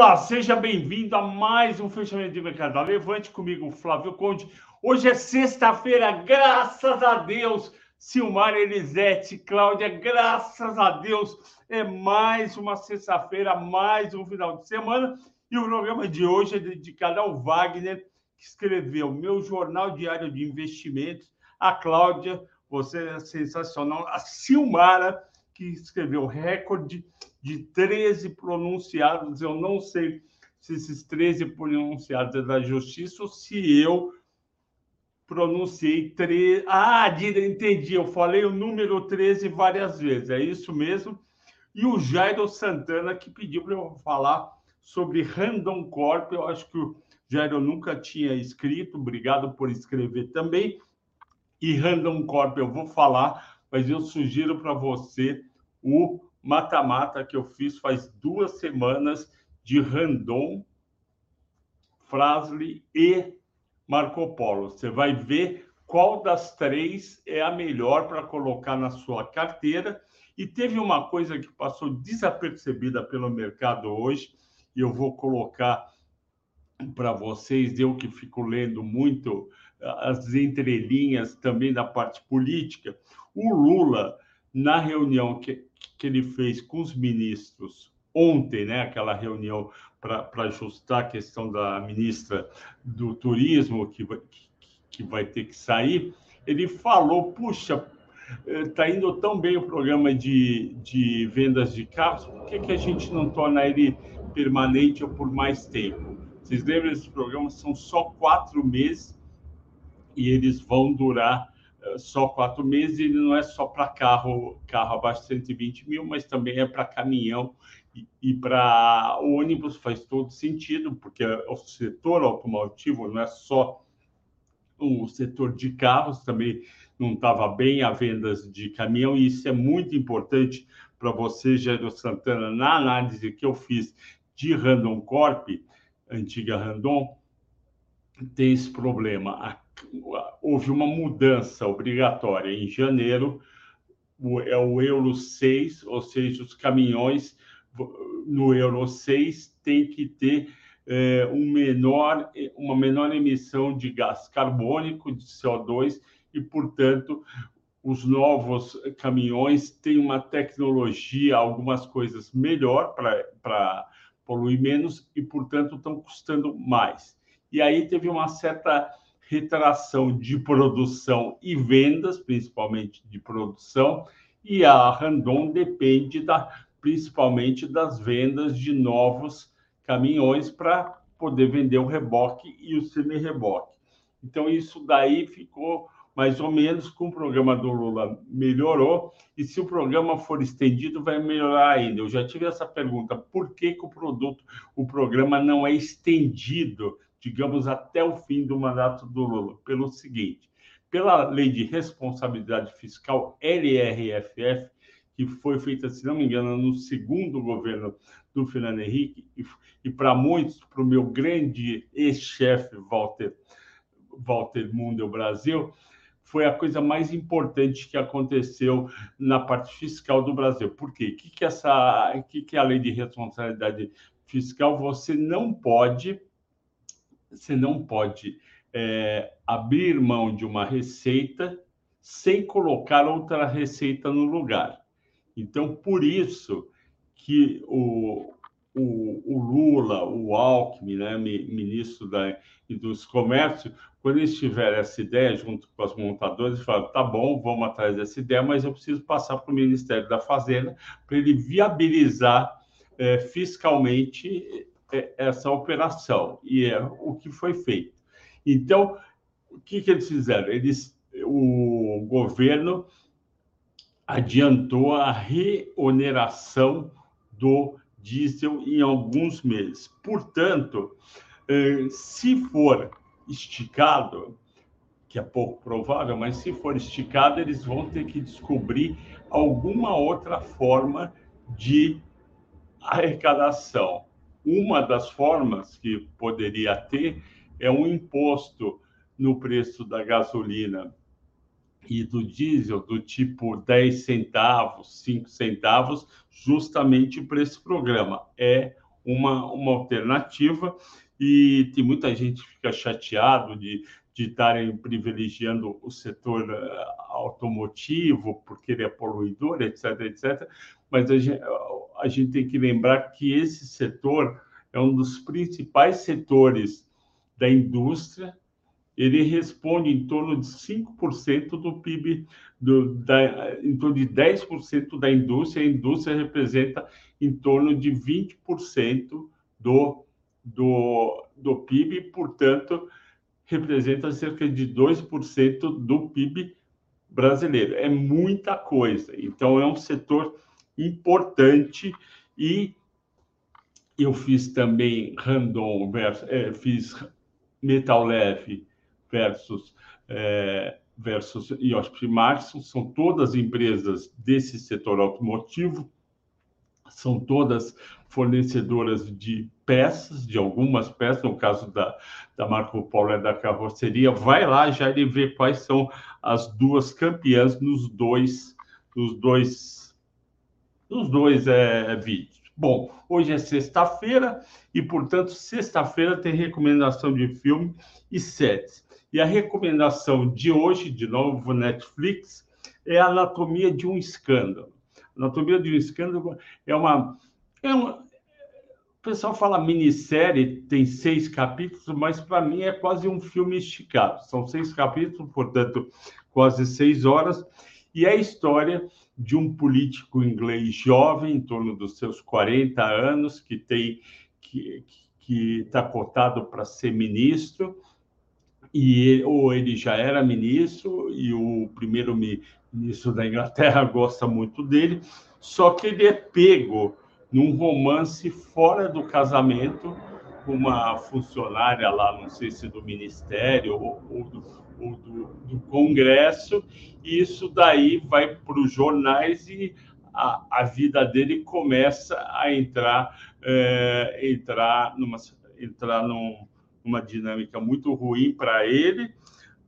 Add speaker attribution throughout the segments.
Speaker 1: Olá, seja bem-vindo a mais um fechamento de mercado. Levante comigo, Flávio Conde. Hoje é sexta-feira, graças a Deus. Silmar Elisete, Cláudia, graças a Deus. É mais uma sexta-feira, mais um final de semana. E o programa de hoje é dedicado ao Wagner, que escreveu meu jornal diário de investimentos. A Cláudia, você é sensacional. A Silmara, que escreveu recorde de 13 pronunciados. Eu não sei se esses 13 pronunciados é da justiça ou se eu pronunciei 13. Ah, entendi. Eu falei o número 13 várias vezes. É isso mesmo. E o Jairo Santana, que pediu para eu falar sobre Random Corp. Eu acho que o Jairo nunca tinha escrito. Obrigado por escrever também. E Random Corp eu vou falar, mas eu sugiro para você o mata-mata que eu fiz faz duas semanas de Randon, Frasli e Marco Polo. Você vai ver qual das três é a melhor para colocar na sua carteira. E teve uma coisa que passou desapercebida pelo mercado hoje, e eu vou colocar para vocês, eu que fico lendo muito as entrelinhas também da parte política. O Lula, na reunião que, que ele fez com os ministros ontem, né, aquela reunião para ajustar a questão da ministra do turismo, que vai, que vai ter que sair, ele falou: puxa, está indo tão bem o programa de, de vendas de carros, por que, que a gente não torna ele permanente ou por mais tempo? Vocês lembram, esses programas são só quatro meses e eles vão durar só quatro meses, ele não é só para carro, carro abaixo de 120 mil, mas também é para caminhão e, e para ônibus faz todo sentido, porque o setor automotivo não é só o setor de carros, também não estava bem a vendas de caminhão, e isso é muito importante para você, Jairo Santana, na análise que eu fiz de Randon Corp, antiga Randon, tem esse problema houve uma mudança obrigatória em janeiro, é o Euro 6, ou seja, os caminhões no Euro 6 têm que ter é, um menor, uma menor emissão de gás carbônico, de CO2, e, portanto, os novos caminhões têm uma tecnologia, algumas coisas melhor para poluir menos e, portanto, estão custando mais. E aí teve uma certa retração de produção e vendas, principalmente de produção, e a Randon depende da, principalmente das vendas de novos caminhões para poder vender o reboque e o semi-reboque. Então, isso daí ficou mais ou menos com o programa do Lula melhorou, e se o programa for estendido, vai melhorar ainda. Eu já tive essa pergunta: por que, que o produto, o programa não é estendido digamos, até o fim do mandato do Lula, pelo seguinte: pela lei de responsabilidade fiscal LRFF, que foi feita, se não me engano, no segundo governo do Fernando Henrique, e, e para muitos, para o meu grande ex-chefe Walter, Walter Mundel Brasil, foi a coisa mais importante que aconteceu na parte fiscal do Brasil. Por quê? O que, que, essa, que, que é a lei de responsabilidade fiscal? Você não pode você não pode é, abrir mão de uma receita sem colocar outra receita no lugar. Então, por isso que o, o, o Lula, o Alckmin, né, ministro da Indústria e Comércio, quando eles tiveram essa ideia, junto com as montadoras, eles falaram: tá bom, vamos atrás dessa ideia, mas eu preciso passar para o Ministério da Fazenda para ele viabilizar é, fiscalmente essa operação e é o que foi feito. Então, o que, que eles fizeram? Eles, o governo adiantou a reoneração do diesel em alguns meses. Portanto, é, se for esticado, que é pouco provável, mas se for esticado, eles vão ter que descobrir alguma outra forma de arrecadação. Uma das formas que poderia ter é um imposto no preço da gasolina e do diesel do tipo 10 centavos, 5 centavos, justamente para esse programa. É uma, uma alternativa e tem muita gente que fica chateado de de estarem privilegiando o setor eh, automotivo porque ele é poluidor, etc, etc. Mas a gente, a gente tem que lembrar que esse setor é um dos principais setores da indústria. Ele responde em torno de 5% do PIB, do, da, em torno de 10% da indústria. A indústria representa em torno de 20% do, do, do PIB, portanto, representa cerca de 2% do PIB brasileiro. É muita coisa. Então, é um setor importante. E eu fiz também Randon, versus, é, fiz Metal Leve versus, é, versus IOSP Marson, são todas empresas desse setor automotivo, são todas fornecedoras de peças, de algumas peças, no caso da, da Marco Polo é da carroceria, vai lá já ele vê quais são as duas campeãs nos dois, nos dois, nos dois é, vídeos. Bom, hoje é sexta-feira e, portanto, sexta-feira tem recomendação de filme e séries. E a recomendação de hoje, de novo, Netflix, é a Anatomia de um Escândalo. Anatomia de um Escândalo é uma é uma, o pessoal fala minissérie, tem seis capítulos, mas para mim é quase um filme esticado. São seis capítulos, portanto, quase seis horas. E é a história de um político inglês jovem, em torno dos seus 40 anos, que tem que está cotado para ser ministro, e ou ele já era ministro, e o primeiro-ministro da Inglaterra gosta muito dele, só que ele é pego num romance fora do casamento com uma funcionária lá, não sei se do Ministério ou, ou, do, ou do, do, Congresso, e isso daí vai para os jornais e a, a, vida dele começa a entrar, é, entrar, numa, entrar num, numa dinâmica muito ruim para ele,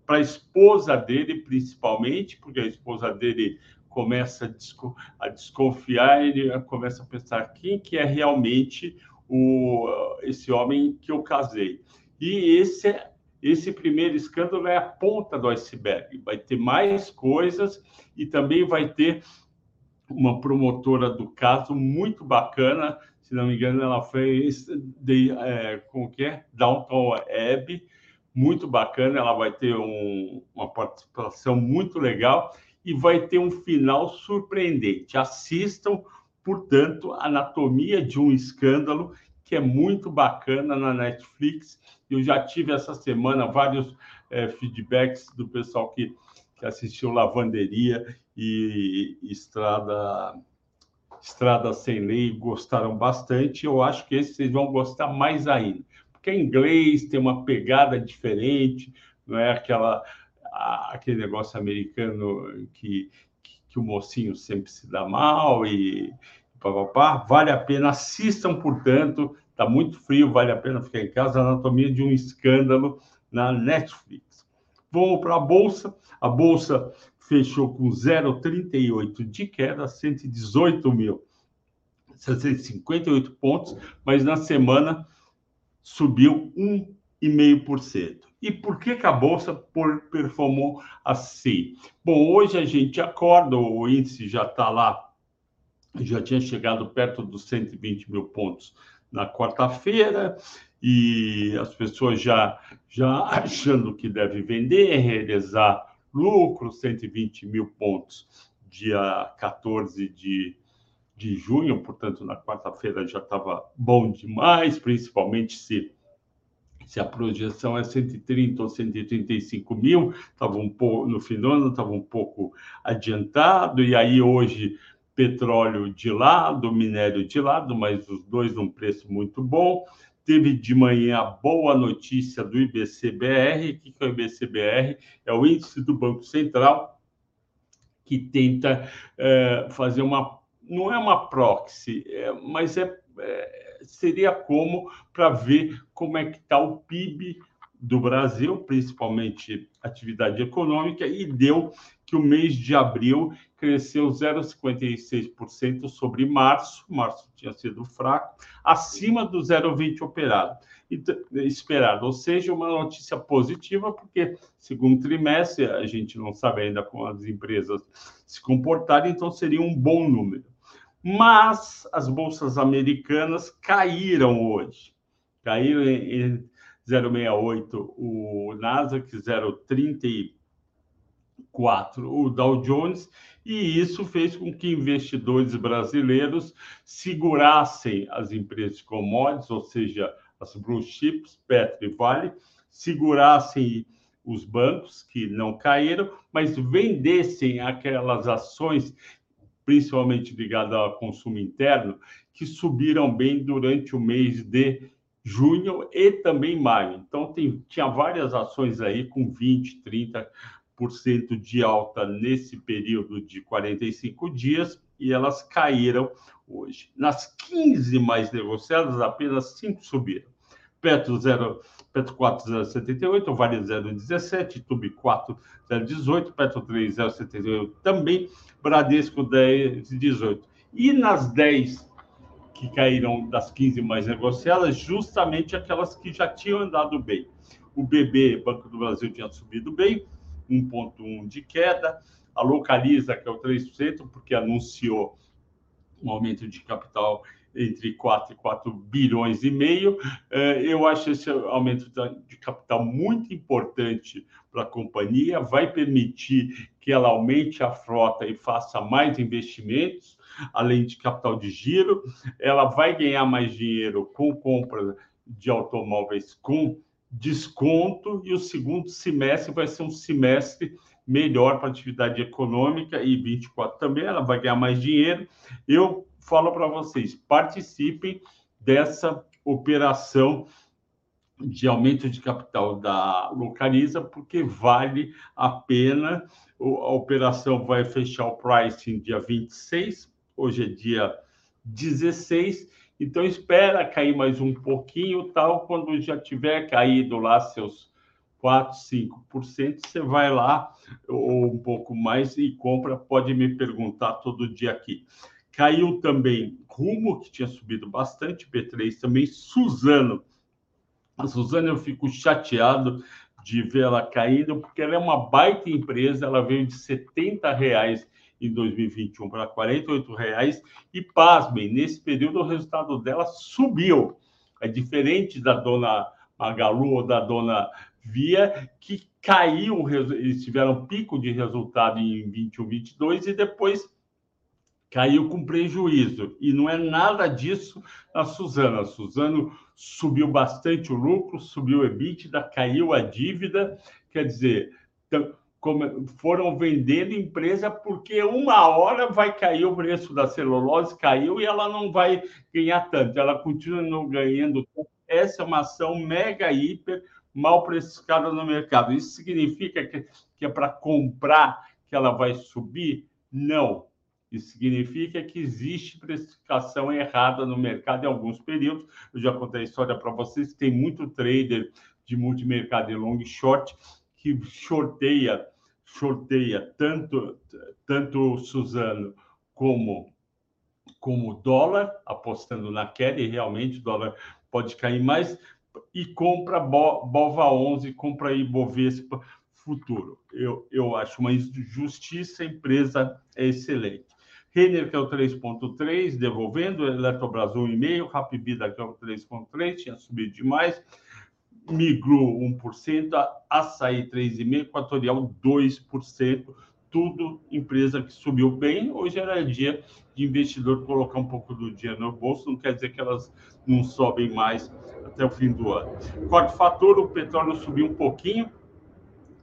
Speaker 1: para a esposa dele, principalmente, porque a esposa dele começa a, desco a desconfiar, ele começa a pensar quem que é realmente o, esse homem que eu casei. E esse, esse primeiro escândalo é a ponta do iceberg. Vai ter mais coisas e também vai ter uma promotora do caso muito bacana, se não me engano, ela fez de, é, como que é? Downton Abbey, muito bacana, ela vai ter um, uma participação muito legal e vai ter um final surpreendente. Assistam, portanto, Anatomia de um Escândalo, que é muito bacana na Netflix. Eu já tive essa semana vários é, feedbacks do pessoal que, que assistiu Lavanderia e Estrada Estrada Sem Lei, gostaram bastante. Eu acho que esse vocês vão gostar mais ainda, porque é inglês, tem uma pegada diferente, não é aquela aquele negócio americano que, que, que, o mocinho sempre se dá mal e papapá. Vale a pena, assistam, portanto, está muito frio, vale a pena ficar em casa. Anatomia de um escândalo na Netflix. Vamos para a Bolsa. A Bolsa fechou com 0,38 de queda, 118 mil. 658 pontos, mas na semana subiu 1,5%. E por que, que a Bolsa performou assim? Bom, hoje a gente acorda, o índice já está lá, já tinha chegado perto dos 120 mil pontos na quarta-feira, e as pessoas já, já achando que deve vender, realizar lucro, 120 mil pontos, dia 14 de, de junho, portanto, na quarta-feira já estava bom demais, principalmente se se a projeção é 130 ou 135 mil, estava um pouco no ano, estava um pouco adiantado, e aí hoje petróleo de lado, minério de lado, mas os dois num preço muito bom. Teve de manhã a boa notícia do IBCBR. O que é o IBCBR? É o índice do Banco Central que tenta é, fazer uma. Não é uma proxy, é, mas é, é seria como para ver como é que está o PIB do Brasil, principalmente atividade econômica, e deu que o mês de abril cresceu 0,56% sobre março, março tinha sido fraco, acima do 0,20 operado, esperado, ou seja, uma notícia positiva, porque segundo trimestre a gente não sabe ainda como as empresas se comportarem, então seria um bom número. Mas as bolsas americanas caíram hoje, caíram em 0,68 o Nasdaq, 0,34 o Dow Jones, e isso fez com que investidores brasileiros segurassem as empresas de commodities, ou seja, as blue chips, Petro e Vale, segurassem os bancos que não caíram, mas vendessem aquelas ações, principalmente ligadas ao consumo interno, que subiram bem durante o mês de junho e também maio. Então, tem, tinha várias ações aí com 20, 30% de alta nesse período de 45 dias e elas caíram hoje. Nas 15 mais negociadas, apenas 5 subiram. Petro 0, Petro 4 078, Vale 017, Tube 4 018, Petro 3 078 também, Bradesco 10 18. E nas 10 que caíram das 15 mais negociadas, justamente aquelas que já tinham andado bem. O BB, Banco do Brasil, tinha subido bem, 1,1 de queda. A Localiza, que é o 3%, porque anunciou um aumento de capital entre 4 e 4 bilhões e meio. Eh, eu acho esse aumento de capital muito importante para a companhia, vai permitir que ela aumente a frota e faça mais investimentos além de capital de giro, ela vai ganhar mais dinheiro com compra de automóveis com desconto e o segundo semestre vai ser um semestre melhor para a atividade econômica e 24 também ela vai ganhar mais dinheiro. Eu falo para vocês, participem dessa operação de aumento de capital da Localiza, porque vale a pena. A operação vai fechar o pricing dia 26, hoje é dia 16, então espera cair mais um pouquinho, tal, quando já tiver caído lá seus 4, 5%, você vai lá ou um pouco mais e compra, pode me perguntar todo dia aqui. Caiu também Rumo, que tinha subido bastante, P3 também, Suzano. A Suzano eu fico chateado de ver ela caindo, porque ela é uma baita empresa, ela veio de 70 reais em 2021 para R$ reais e pasmem, nesse período o resultado dela subiu. É diferente da dona Magalu ou da dona Via, que caiu, eles tiveram pico de resultado em 21, 22 e depois caiu com prejuízo. E não é nada disso na Suzana. A Suzano subiu bastante o lucro, subiu o EBITDA, caiu a dívida, quer dizer, foram vendendo empresa porque uma hora vai cair o preço da celulose, caiu e ela não vai ganhar tanto, ela continua não ganhando. Essa é uma ação mega, hiper, mal precificada no mercado. Isso significa que, que é para comprar que ela vai subir? Não. Isso significa que existe precificação errada no mercado em alguns períodos. Eu já contei a história para vocês, tem muito trader de multimercado e long short que shorteia sorteia tanto tanto Suzano como como dólar, apostando na queda, e realmente o dólar pode cair mais, e compra Bova 11, compra Ibovespa futuro. Eu, eu acho uma injustiça, a empresa é excelente. Renner, que é o 3.3, devolvendo, Eletrobras 1,5, Rapibida, que é o 3.3, tinha subido demais, Migro 1%, Açaí 3,5%, Equatorial 2%, tudo empresa que subiu bem. Hoje era dia de investidor colocar um pouco do dinheiro no bolso, não quer dizer que elas não sobem mais até o fim do ano. Quarto fator, o petróleo subiu um pouquinho,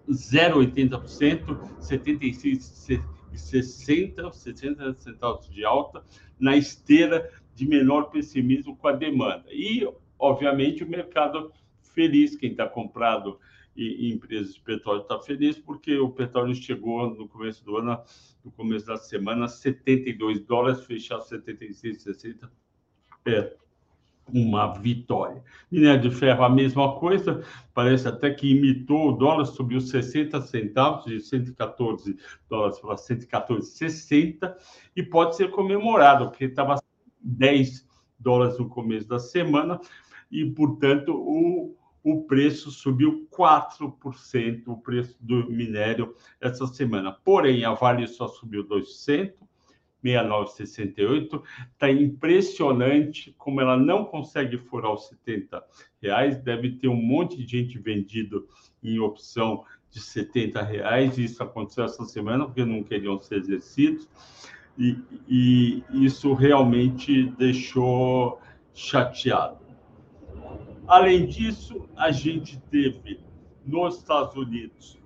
Speaker 1: 0,80%, 76,60 60 centavos de alta, na esteira de menor pessimismo com a demanda. E, obviamente, o mercado feliz, quem está comprado em empresas de petróleo está feliz, porque o petróleo chegou no começo do ano, no começo da semana, 72 dólares, fechar 76,60 é, uma vitória. Minério de ferro, a mesma coisa, parece até que imitou o dólar, subiu 60 centavos, de 114 dólares para 114,60, e pode ser comemorado, porque estava 10 dólares no começo da semana, e, portanto, o, o preço subiu 4%, o preço do minério essa semana. Porém, a Vale só subiu 2%, 69,68. Está impressionante como ela não consegue furar os 70 reais. Deve ter um monte de gente vendido em opção de 70 reais. Isso aconteceu essa semana porque não queriam ser exercidos. E, e isso realmente deixou chateado. Além disso, a gente teve nos Estados Unidos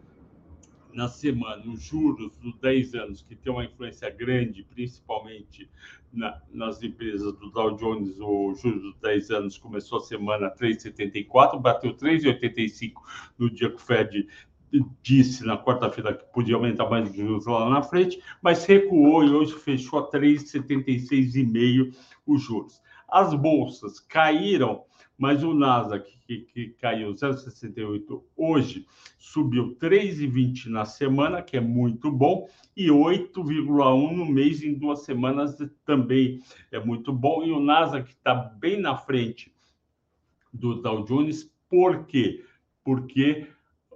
Speaker 1: na semana os juros dos 10 anos, que tem uma influência grande, principalmente na, nas empresas do Dow Jones, o juros dos 10 anos começou a semana 3,74, bateu 3,85 no dia que o Fed disse na quarta-feira que podia aumentar mais os juros lá na frente, mas recuou e hoje fechou a 3,76,5 os juros. As bolsas caíram mas o Nasdaq, que, que caiu 0,68 hoje, subiu 3,20 na semana, que é muito bom, e 8,1 no mês, em duas semanas também é muito bom. E o Nasdaq está bem na frente do Dow Jones, por quê? Porque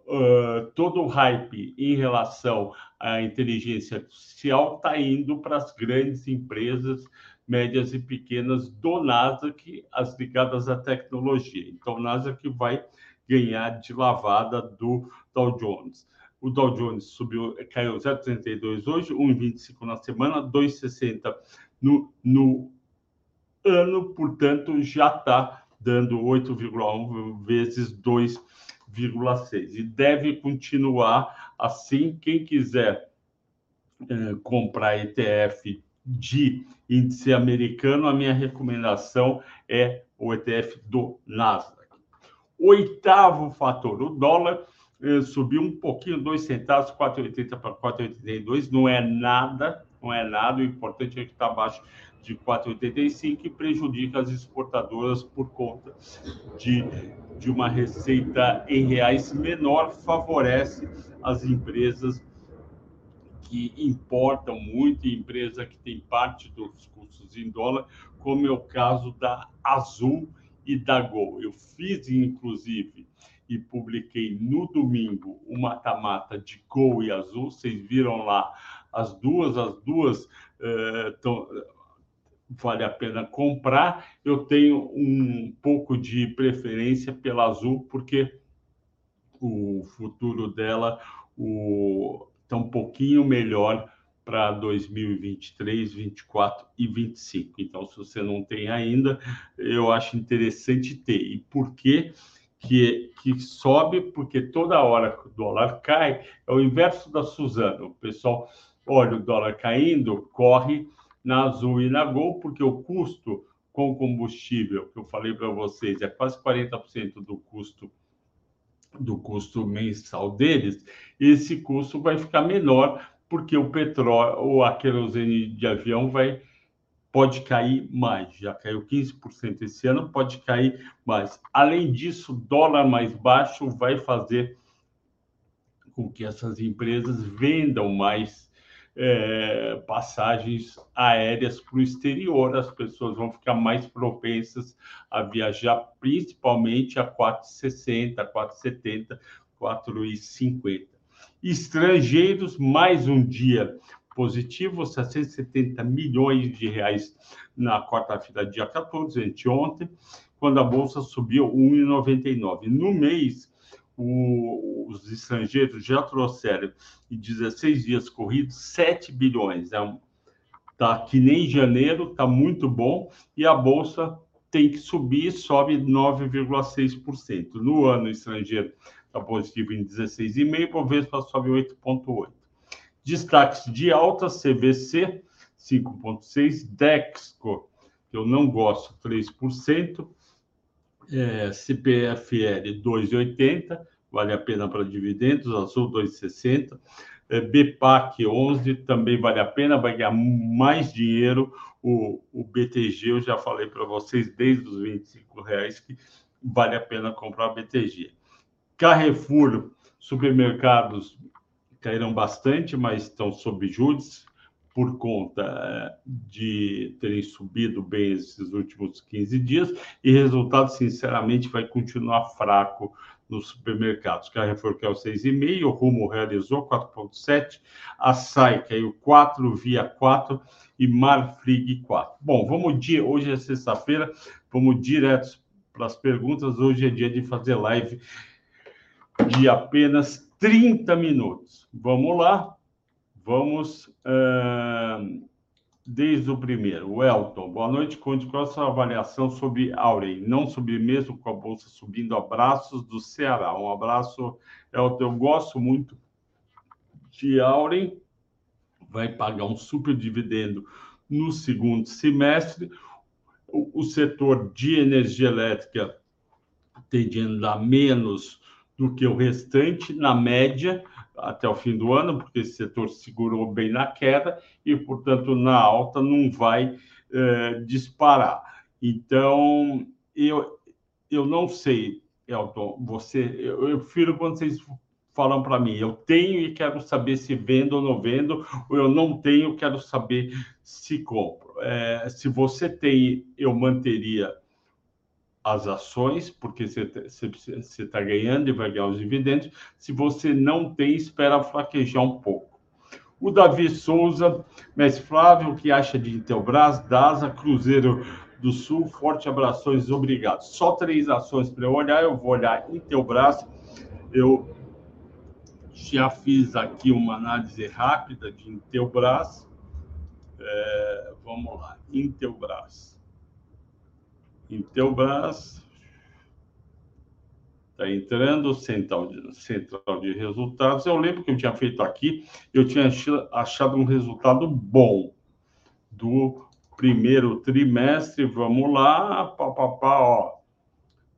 Speaker 1: uh, todo o hype em relação à inteligência artificial está indo para as grandes empresas médias e pequenas do Nasdaq, as ligadas à tecnologia. Então, o Nasdaq vai ganhar de lavada do Dow Jones. O Dow Jones subiu, caiu 0,32 hoje, 1,25 na semana, 2,60 no, no ano, portanto, já está dando 8,1 vezes 2,6. E deve continuar assim. Quem quiser eh, comprar ETF de índice americano, a minha recomendação é o ETF do Nasdaq. Oitavo fator, o dólar eh, subiu um pouquinho, dois centavos, 4,80 para 4,82, não é nada, não é nada, o importante é que está abaixo de 4,85 e prejudica as exportadoras por conta de, de uma receita em reais menor, favorece as empresas que importam muito, empresa que tem parte dos custos em dólar, como é o caso da Azul e da Gol. Eu fiz, inclusive, e publiquei no domingo o mata-mata de Gol e Azul. Vocês viram lá as duas, as duas tão, vale a pena comprar. Eu tenho um pouco de preferência pela Azul, porque o futuro dela, o está um pouquinho melhor para 2023, 24 e 25. Então, se você não tem ainda, eu acho interessante ter. E por que que, que sobe? Porque toda hora que o dólar cai, é o inverso da Suzana. O pessoal olha o dólar caindo, corre na Azul e na Gol, porque o custo com combustível, que eu falei para vocês, é quase 40% do custo do custo mensal deles, esse custo vai ficar menor porque o petróleo a querosene de avião vai pode cair mais. Já caiu 15% esse ano, pode cair mais. Além disso, dólar mais baixo vai fazer com que essas empresas vendam mais é, passagens aéreas para o exterior, as pessoas vão ficar mais propensas a viajar, principalmente a 4,60, 4,70, 4,50. Estrangeiros, mais um dia positivo, 670 milhões de reais na quarta-feira, dia 14, anteontem, quando a bolsa subiu 1,99. No mês, o, os estrangeiros já trouxeram em 16 dias corridos 7 bilhões. É um, tá que nem janeiro, tá muito bom e a bolsa tem que subir, sobe 9,6%. No ano estrangeiro está positivo em 16,5%, por vez sobe 8,8%. Destaques de alta, CVC 5,6%, Dexco, que eu não gosto, 3%, é, CPFL 2,80, vale a pena para dividendos, Azul 2,60, É, BPAC 11 também vale a pena, vai ganhar mais dinheiro. O, o BTG, eu já falei para vocês desde os 25 reais que vale a pena comprar BTG. Carrefour, supermercados caíram bastante, mas estão sob juros por conta eh, de terem subido bem esses últimos 15 dias e resultado, sinceramente, vai continuar fraco nos supermercados. Carrefour caiu 6,5, o Rumo realizou 4,7, a SAI caiu 4, Via 4 e Marfrig 4. Bom, vamos dia, hoje é sexta-feira, vamos direto para as perguntas. Hoje é dia de fazer live de apenas 30 minutos. Vamos lá, vamos uh, desde o primeiro. O Elton, boa noite. Conte qual a sua avaliação sobre Auren, não sobre mesmo com a bolsa subindo. Abraços do Ceará. Um abraço, Elton. Eu gosto muito de Auren, vai pagar um super dividendo no segundo semestre. O, o setor de energia elétrica tende a andar menos do que o restante, na média, até o fim do ano, porque esse setor segurou bem na queda e, portanto, na alta não vai é, disparar. Então, eu, eu não sei, Elton, você, eu, eu prefiro quando vocês falam para mim, eu tenho e quero saber se vendo ou não vendo, ou eu não tenho, quero saber se compro. É, se você tem, eu manteria as ações, porque você está ganhando e vai ganhar os dividendos. Se você não tem, espera fraquejar um pouco. O Davi Souza, mestre Flávio, o que acha de Intelbras, DASA, Cruzeiro do Sul, forte abraços, obrigado. Só três ações para eu olhar, eu vou olhar Intelbras, eu já fiz aqui uma análise rápida de Intelbras, é, vamos lá, Intelbras. Intelbras está entrando, central de, central de resultados. Eu lembro que eu tinha feito aqui, eu tinha achado um resultado bom do primeiro trimestre. Vamos lá, pá, pá, pá, ó.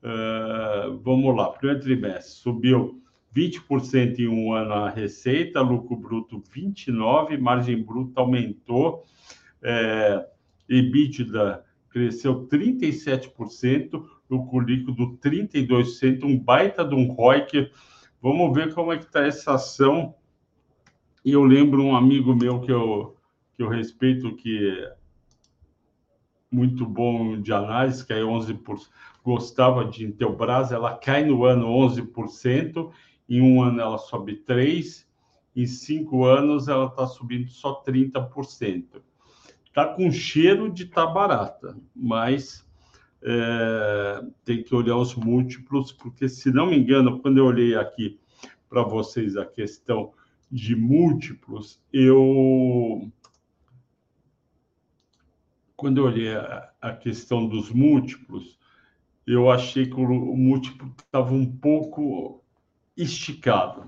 Speaker 1: Uh, vamos lá, primeiro trimestre subiu 20% em um ano a receita, lucro bruto 29%, margem bruta aumentou, é, EBITDA cresceu 37%, lucro líquido 32%, um baita de um ROIC. Vamos ver como é que está essa ação. E eu lembro um amigo meu que eu, que eu respeito, que é muito bom de análise, que é 11%, gostava de Intelbras, ela cai no ano 11%, em um ano ela sobe 3%, em cinco anos ela está subindo só 30% está com cheiro de estar tá barata, mas é, tem que olhar os múltiplos, porque, se não me engano, quando eu olhei aqui para vocês a questão de múltiplos, eu. Quando eu olhei a, a questão dos múltiplos, eu achei que o, o múltiplo estava um pouco esticado.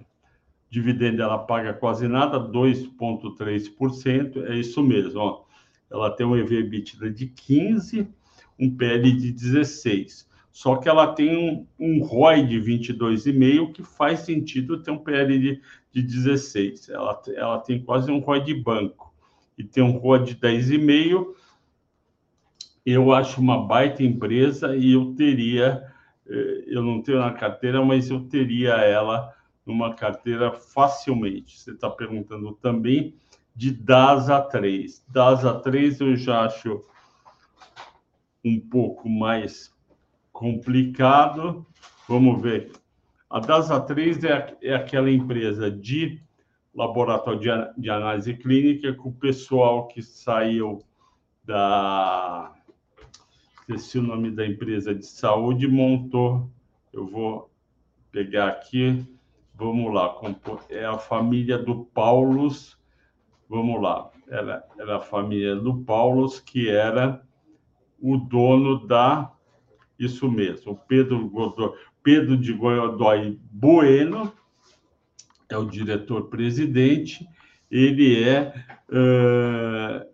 Speaker 1: Dividendo ela paga quase nada, 2,3%, é isso mesmo. Ó ela tem um EV/EBITDA de 15, um PL de 16. Só que ela tem um, um ROI de 22,5, que faz sentido ter um PL de, de 16. Ela, ela tem quase um ROI de banco. E tem um ROI de 10,5. Eu acho uma baita empresa e eu teria, eh, eu não tenho na carteira, mas eu teria ela numa carteira facilmente. Você está perguntando também de DASA 3. DASA 3 eu já acho um pouco mais complicado. Vamos ver. A DASA 3 é, é aquela empresa de laboratório de, de análise clínica com o pessoal que saiu da. Esqueci o nome da empresa de saúde, montou. Eu vou pegar aqui. Vamos lá. É a família do Paulus vamos lá, era, era a família do Paulos, que era o dono da. Isso mesmo, Pedro, Pedro de Godoy Bueno é o diretor-presidente, ele é, uh,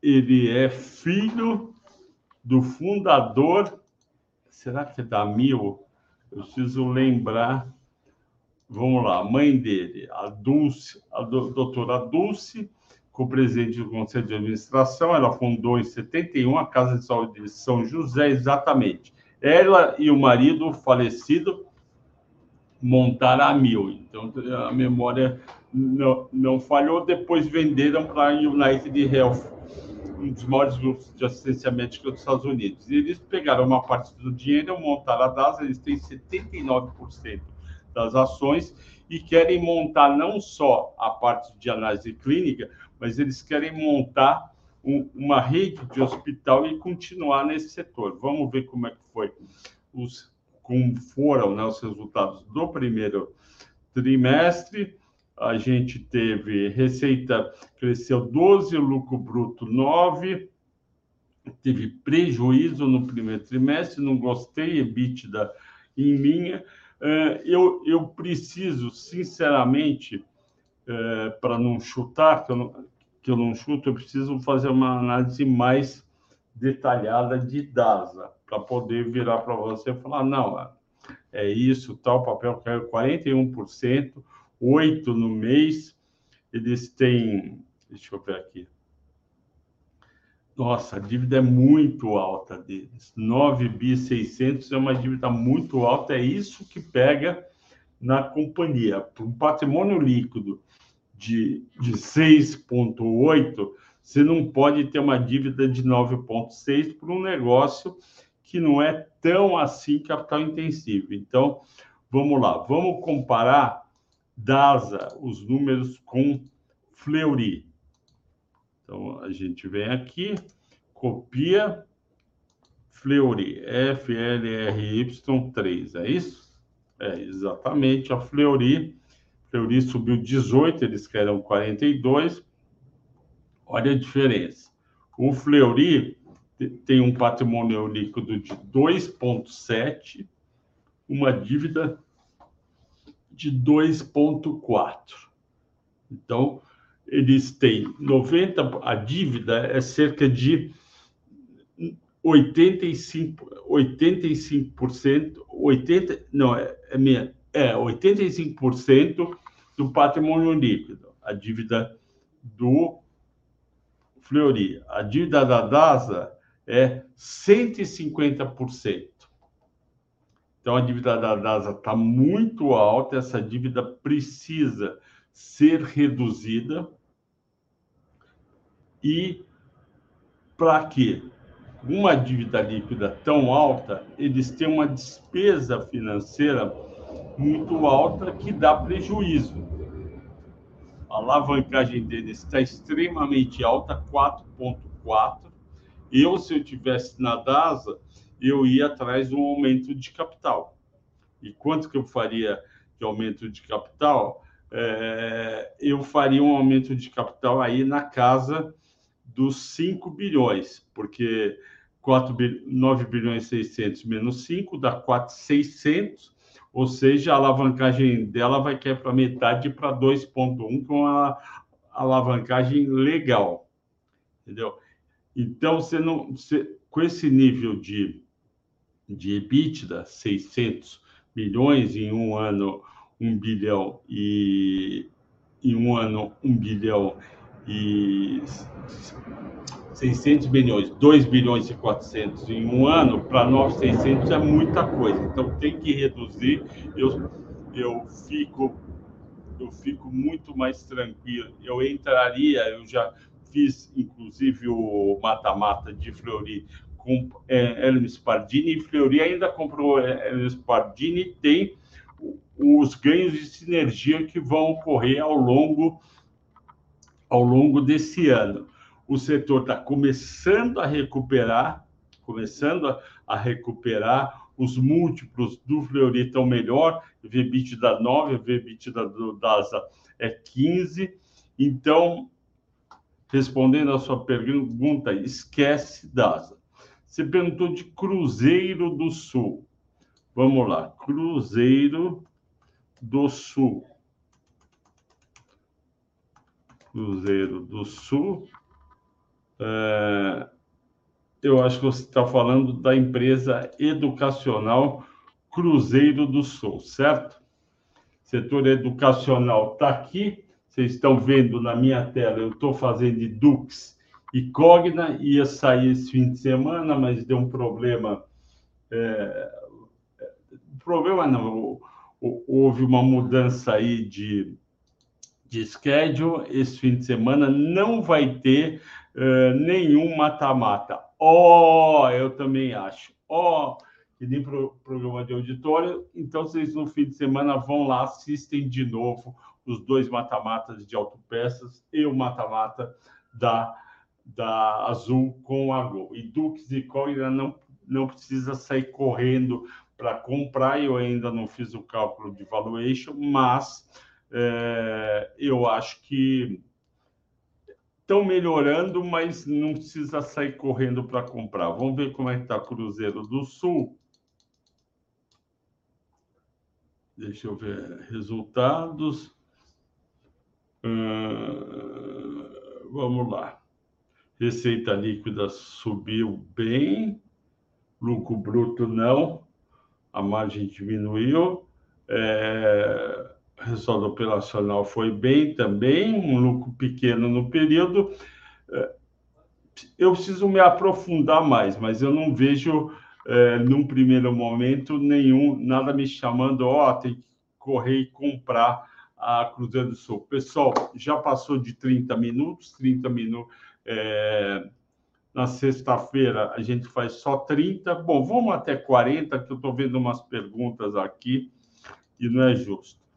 Speaker 1: ele é filho do fundador, será que é da Mil? Eu preciso lembrar vamos lá, a mãe dele, a Dulce, a doutora Dulce, co-presidente do Conselho de Administração, ela fundou em 71 a Casa de Saúde de São José, exatamente. Ela e o marido falecido montaram a Mil, então a memória não, não falhou, depois venderam para a United Health, um dos maiores grupos de assistência médica dos Estados Unidos. E eles pegaram uma parte do dinheiro, montaram a DAS, eles têm 79% das ações e querem montar não só a parte de análise clínica, mas eles querem montar um, uma rede de hospital e continuar nesse setor. Vamos ver como é que foi os como foram né, os resultados do primeiro trimestre. A gente teve receita cresceu 12, lucro bruto 9, teve prejuízo no primeiro trimestre, não gostei, EBITDA em linha. É, eu, eu preciso, sinceramente, é, para não chutar, que eu não, que eu não chuto, eu preciso fazer uma análise mais detalhada de DASA, para poder virar para você e falar, não, é isso, tal, papel caiu 41%, 8% no mês, eles têm, deixa eu ver aqui, nossa, a dívida é muito alta deles. 9 bi 600 é uma dívida muito alta, é isso que pega na companhia. Para um patrimônio líquido de, de 6,8, você não pode ter uma dívida de 9,6 para um negócio que não é tão assim capital intensivo. Então, vamos lá, vamos comparar DASA, os números com Fleury. Então, a gente vem aqui, copia, Fleury, FLRY3, é isso? É, exatamente, a Fleury, Fleury subiu 18, eles querem 42, olha a diferença. O Fleury tem um patrimônio líquido de 2,7, uma dívida de 2,4. Então, eles têm 90, a dívida é cerca de 85, 85%, 80, não, é, é, é 85% do patrimônio líquido, a dívida do Fleury. A dívida da DASA é 150%. Então, a dívida da DASA está muito alta, essa dívida precisa ser reduzida e para quê? Uma dívida líquida tão alta, eles têm uma despesa financeira muito alta que dá prejuízo. A alavancagem deles está extremamente alta, 4,4. Eu, se eu tivesse na DASA, eu ia atrás de um aumento de capital. E quanto que eu faria de aumento de capital? É, eu faria um aumento de capital aí na casa dos 5 bilhões, porque 4, 9 bilhões e 600 menos 5 dá 4,600, ou seja, a alavancagem dela vai cair para metade para 2,1, com a alavancagem legal, entendeu? Então, você não, você, com esse nível de, de EBITDA, 600 milhões em um ano, 1 bilhão e em um ano, 1 bilhão e 600 milhões, 2 bilhões e 400 em um ano, para nós 600 é muita coisa. Então tem que reduzir. Eu, eu fico eu fico muito mais tranquilo. Eu entraria, eu já fiz inclusive o mata-mata de Fleury com é, Hermes Pardini, e Fleury ainda comprou é, Hermes Pardini, tem os ganhos de sinergia que vão ocorrer ao longo ao longo desse ano. O setor está começando a recuperar, começando a, a, recuperar, os múltiplos do Fleury estão melhor, VBIT da 9, VBIT da do DASA é 15. Então, respondendo a sua pergunta, esquece DASA. Você perguntou de Cruzeiro do Sul. Vamos lá, Cruzeiro do Sul. Cruzeiro do Sul. É, eu acho que você está falando da empresa educacional Cruzeiro do Sul, certo? setor educacional está aqui. Vocês estão vendo na minha tela, eu estou fazendo Dux e Cogna, ia sair esse fim de semana, mas deu um problema. É, problema não, houve uma mudança aí de, de schedule. Esse fim de semana não vai ter uh, nenhum mata-mata. Ó, oh, eu também acho. Ó, oh, que nem pro, programa de auditório. Então, vocês no fim de semana vão lá, assistem de novo os dois mata-matas de autopeças e o mata-mata da, da Azul com a Gol. E Dux e Coira não, não precisa sair correndo para comprar. Eu ainda não fiz o cálculo de valuation, mas é, eu acho que estão melhorando, mas não precisa sair correndo para comprar. Vamos ver como é que está Cruzeiro do Sul. Deixa eu ver resultados. Uh, vamos lá. Receita líquida subiu bem, lucro bruto não, a margem diminuiu. É, resultado operacional foi bem também, um lucro pequeno no período. É, eu preciso me aprofundar mais, mas eu não vejo, é, num primeiro momento, nenhum, nada me chamando, ó, oh, tem que correr e comprar a Cruzeiro do Sul. Pessoal, já passou de 30 minutos, 30 minutos. É, na sexta-feira a gente faz só 30. Bom, vamos até 40, que eu estou vendo umas perguntas aqui e não é justo.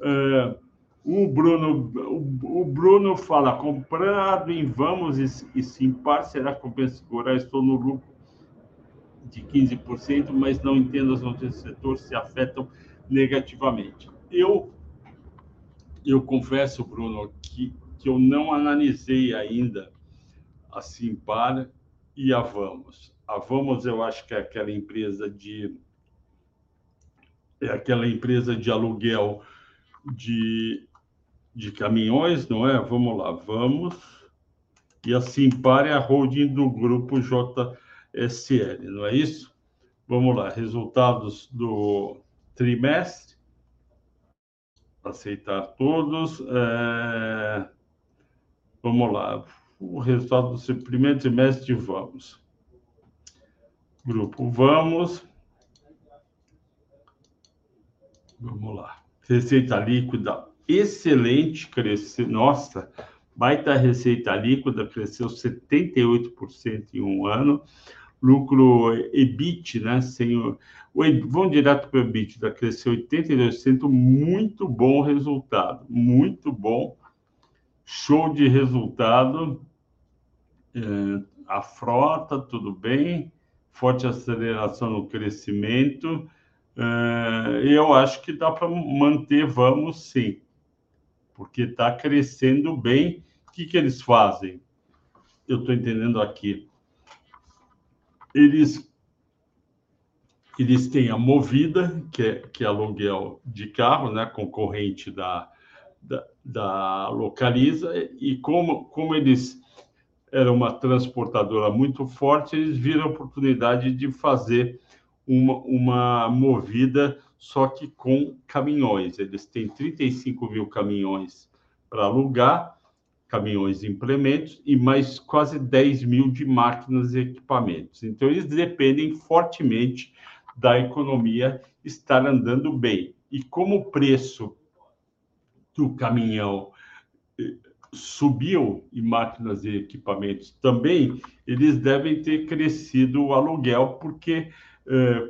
Speaker 1: É, o Bruno, o, Bruno fala, comprado em Vamos e, e Simpar, será que compensa segurar? Estou no lucro de 15%, mas não entendo as notícias do setor se afetam negativamente. Eu, eu confesso, Bruno, que, que eu não analisei ainda a Simpar e a Vamos. A Vamos, eu acho que é aquela empresa de é aquela empresa de aluguel de, de caminhões, não é? Vamos lá, vamos. E a Simpar é a holding do grupo JSL, não é isso? Vamos lá, resultados do trimestre. Aceitar todos. É... Vamos lá o resultado do primeiro trimestre Vamos. Grupo Vamos. Vamos lá. Receita líquida excelente, cresceu. Nossa, baita receita líquida, cresceu 78% em um ano. Lucro EBIT, né? Sem o, o vamos direto para o EBITDA, cresceu 82%, muito bom resultado, muito bom show de resultado. É, a frota, tudo bem, forte aceleração no crescimento. É, eu acho que dá para manter, vamos sim, porque está crescendo bem. O que, que eles fazem? Eu estou entendendo aqui. Eles eles têm a Movida, que é, que é aluguel de carro, né, concorrente da, da, da Localiza, e como, como eles eram uma transportadora muito forte, eles viram a oportunidade de fazer uma, uma movida, só que com caminhões. Eles têm 35 mil caminhões para alugar, caminhões e implementos, e mais quase 10 mil de máquinas e equipamentos. Então, eles dependem fortemente da economia estar andando bem. E como o preço do caminhão eh, subiu e máquinas e equipamentos também, eles devem ter crescido o aluguel, porque,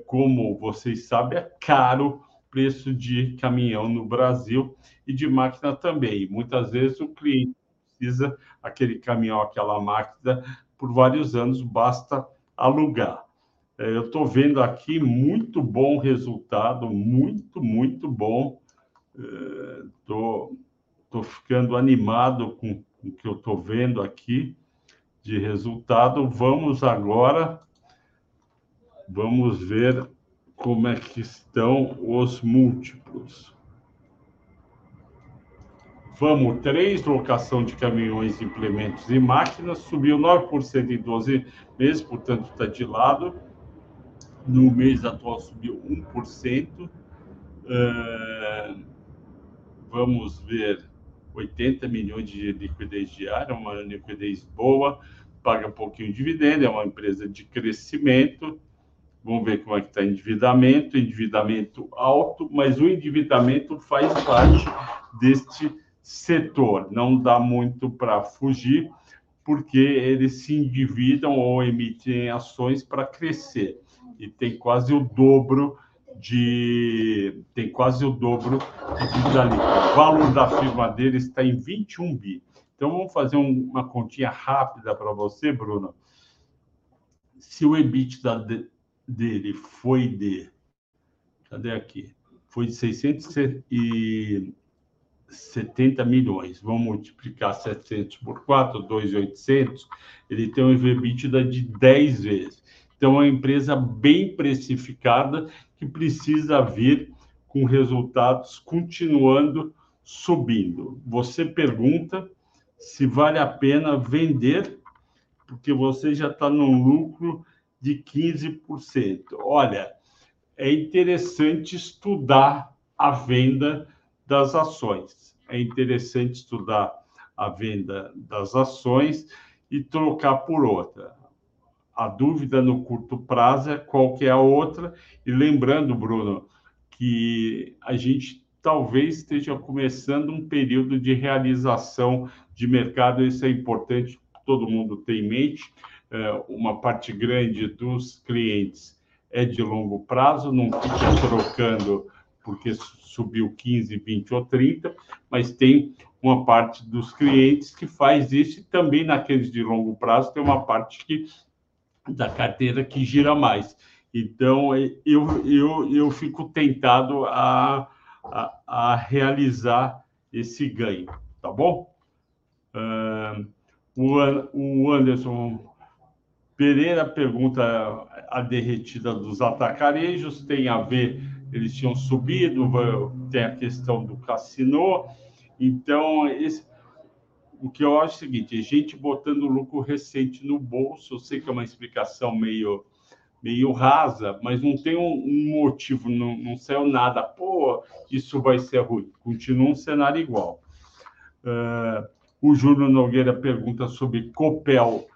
Speaker 1: como vocês sabem, é caro preço de caminhão no Brasil e de máquina também. Muitas vezes o cliente precisa aquele caminhão, aquela máquina, por vários anos, basta alugar. Eh, eu estou vendo aqui muito bom resultado, muito, muito bom Estou tô, tô ficando animado com o que eu estou vendo aqui de resultado. Vamos agora, vamos ver como é que estão os múltiplos. Vamos, 3, locação de caminhões, implementos e máquinas, subiu 9% em 12 meses, portanto está de lado. No mês atual subiu 1%. Uh, vamos ver 80 milhões de liquidez diária, uma liquidez boa, paga um pouquinho de dividendo, é uma empresa de crescimento. Vamos ver como é que está endividamento, endividamento alto, mas o endividamento faz parte deste setor. Não dá muito para fugir, porque eles se endividam ou emitem ações para crescer. E tem quase o dobro de tem quase o dobro de ali. O valor da firma dele está em 21 bi. Então vamos fazer um, uma continha rápida para você, Bruno. Se o EBITDA de, dele foi de cadê aqui? Foi de 670 milhões. Vamos multiplicar 700 por 4, 2.800. Ele tem um EBITDA de 10 vezes. Então, é uma empresa bem precificada que precisa vir com resultados continuando subindo. Você pergunta se vale a pena vender, porque você já está num lucro de 15%. Olha, é interessante estudar a venda das ações. É interessante estudar a venda das ações e trocar por outra a dúvida no curto prazo é qual que é a outra. E lembrando, Bruno, que a gente talvez esteja começando um período de realização de mercado. Isso é importante, todo mundo tem em mente. É, uma parte grande dos clientes é de longo prazo, não fica trocando porque subiu 15, 20 ou 30, mas tem uma parte dos clientes que faz isso e também naqueles de longo prazo tem uma parte que da carteira que gira mais. Então, eu, eu, eu fico tentado a, a, a realizar esse ganho, tá bom? Uh, o Anderson Pereira pergunta a derretida dos atacarejos, tem a ver, eles tinham subido, tem a questão do cassino, então, esse, o que eu acho é o seguinte: gente botando lucro recente no bolso, eu sei que é uma explicação meio, meio rasa, mas não tem um, um motivo, não, não saiu nada. Pô, isso vai ser ruim. Continua um cenário igual. Uh, o Júnior Nogueira pergunta sobre Copel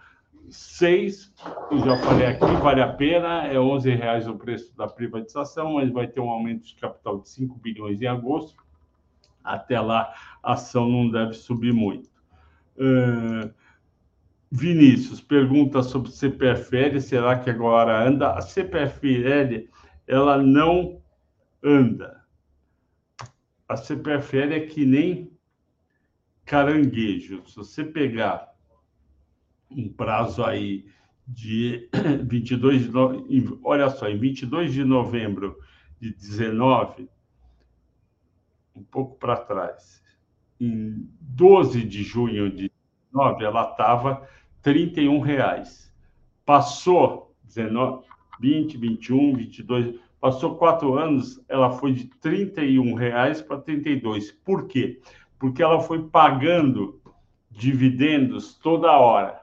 Speaker 1: 6, eu já falei aqui, vale a pena, é 11 reais o preço da privatização, mas vai ter um aumento de capital de 5 bilhões em agosto. Até lá, a ação não deve subir muito. Uh, Vinícius pergunta sobre CPFL, será que agora anda? A CPFL, ela não anda. A CPFL é que nem caranguejo. Se você pegar um prazo aí de 22 de no... olha só, em 22 de novembro de 19, um pouco para trás, em 12 de junho de 19, ela estava R$ reais. Passou 19, 20, 21, 22, passou quatro anos, ela foi de R$ reais para 32. Por quê? Porque ela foi pagando dividendos toda hora.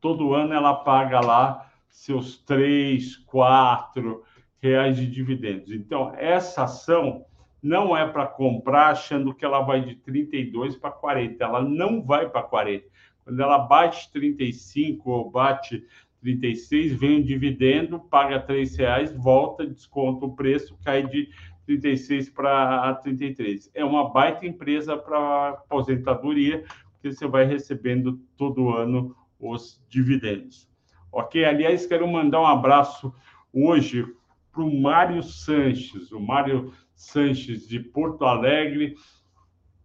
Speaker 1: Todo ano ela paga lá seus 3, 4 reais de dividendos. Então, essa ação não é para comprar achando que ela vai de 32 para 40. Ela não vai para 40. Quando ela bate 35 ou bate 36, vem o dividendo, paga R$ reais, volta, desconta o preço, cai de 36 para 33. É uma baita empresa para aposentadoria, porque você vai recebendo todo ano os dividendos. Ok? Aliás, quero mandar um abraço hoje para o Mário Sanches. O Mário Sanches, de Porto Alegre,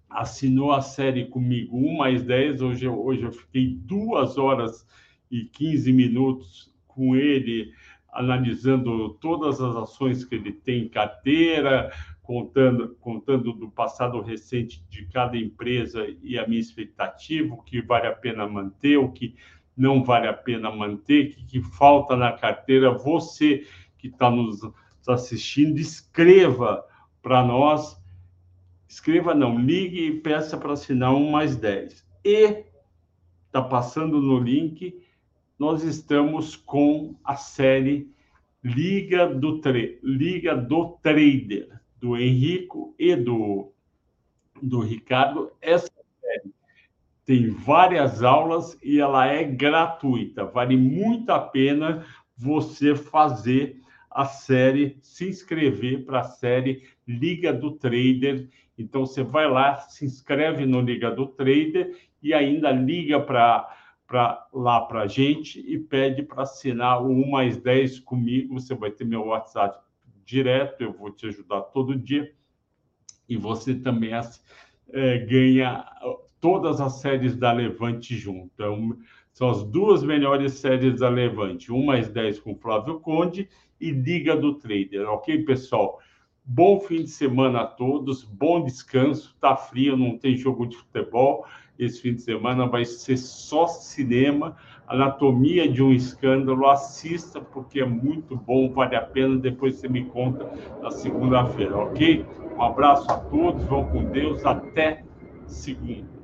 Speaker 1: assinou a série comigo, 1 mais 10. Hoje, hoje eu fiquei duas horas e 15 minutos com ele, analisando todas as ações que ele tem em carteira, contando, contando do passado recente de cada empresa e a minha expectativa, o que vale a pena manter, o que não vale a pena manter, o que, que falta na carteira. Você que está nos assistindo, escreva para nós. Escreva não, ligue e peça para assinar um mais 10. E está passando no link, nós estamos com a série Liga do, Tra Liga do Trader, do Henrico e do, do Ricardo. Essa série tem várias aulas e ela é gratuita. Vale muito a pena você fazer a série, se inscrever para a série Liga do Trader. Então você vai lá, se inscreve no Liga do Trader e ainda liga para para lá para a gente e pede para assinar o 1 mais 10 comigo. Você vai ter meu WhatsApp direto, eu vou te ajudar todo dia. E você também é, ganha todas as séries da Levante junto. Então, são as duas melhores séries da Levante: 1 mais 10 com Flávio Conde e Liga do Trader. Ok, pessoal? Bom fim de semana a todos, bom descanso. Tá frio, não tem jogo de futebol. Esse fim de semana vai ser só cinema. Anatomia de um Escândalo. Assista, porque é muito bom, vale a pena. Depois você me conta na segunda-feira, ok? Um abraço a todos, vão com Deus. Até segunda.